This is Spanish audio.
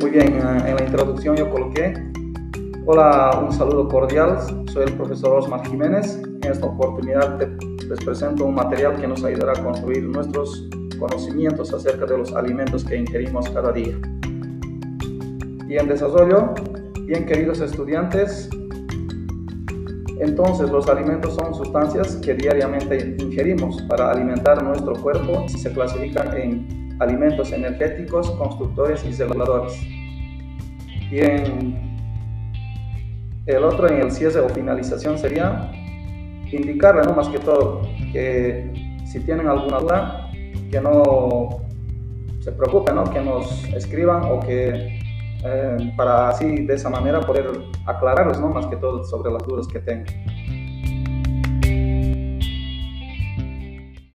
Muy bien, en la introducción yo coloqué, hola, un saludo cordial, soy el profesor Osmar Jiménez. En esta oportunidad les presento un material que nos ayudará a construir nuestros conocimientos acerca de los alimentos que ingerimos cada día. Y en desarrollo, bien queridos estudiantes, entonces los alimentos son sustancias que diariamente ingerimos para alimentar nuestro cuerpo y se clasifican en alimentos energéticos, constructores y reguladores. Y en el otro, en el cierre o finalización, sería indicarle, ¿no? más que todo, que si tienen alguna duda, que no se preocupen, ¿no? que nos escriban o que eh, para así de esa manera poder aclararles ¿no? más que todo sobre las dudas que tengan.